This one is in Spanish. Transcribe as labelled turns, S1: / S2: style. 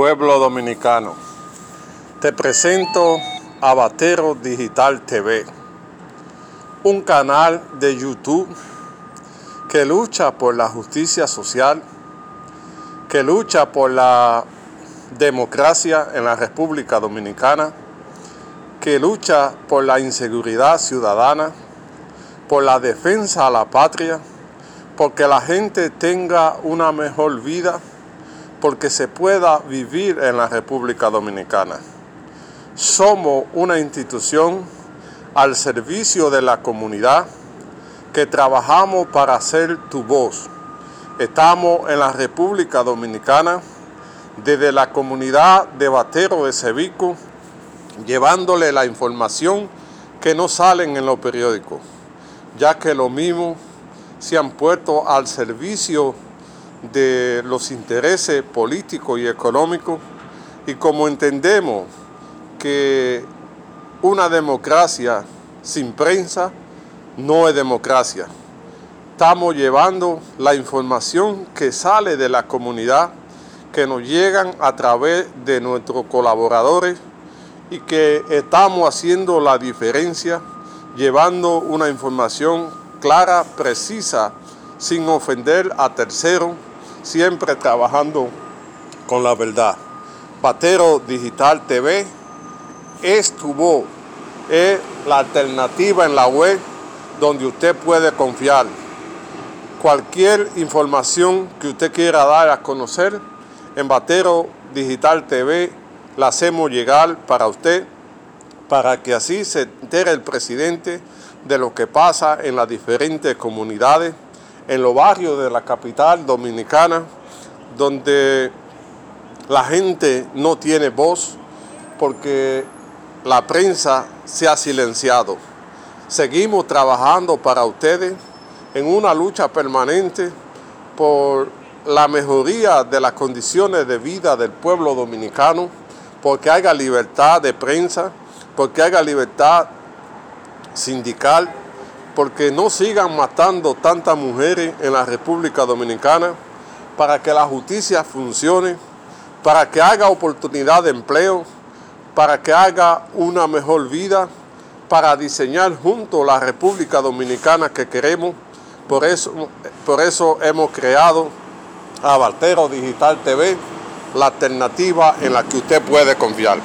S1: pueblo dominicano. Te presento a Batero Digital TV, un canal de YouTube que lucha por la justicia social, que lucha por la democracia en la República Dominicana, que lucha por la inseguridad ciudadana, por la defensa a la patria, porque la gente tenga una mejor vida porque se pueda vivir en la República Dominicana. Somos una institución al servicio de la comunidad que trabajamos para hacer tu voz. Estamos en la República Dominicana desde la comunidad de Batero de Cevico, llevándole la información que no salen en los periódicos, ya que lo mismo se han puesto al servicio de los intereses políticos y económicos y como entendemos que una democracia sin prensa no es democracia. Estamos llevando la información que sale de la comunidad, que nos llegan a través de nuestros colaboradores y que estamos haciendo la diferencia, llevando una información clara, precisa, sin ofender a terceros siempre trabajando con la verdad. Batero Digital TV es tu voz, es la alternativa en la web donde usted puede confiar. Cualquier información que usted quiera dar a conocer, en Batero Digital TV la hacemos llegar para usted, para que así se entere el presidente de lo que pasa en las diferentes comunidades en los barrios de la capital dominicana, donde la gente no tiene voz porque la prensa se ha silenciado. Seguimos trabajando para ustedes en una lucha permanente por la mejoría de las condiciones de vida del pueblo dominicano, porque haya libertad de prensa, porque haya libertad sindical, porque no sigan matando tantas mujeres en la República Dominicana, para que la justicia funcione, para que haga oportunidad de empleo, para que haga una mejor vida, para diseñar junto la República Dominicana que queremos. Por eso, por eso hemos creado a Digital TV, la alternativa en la que usted puede confiar.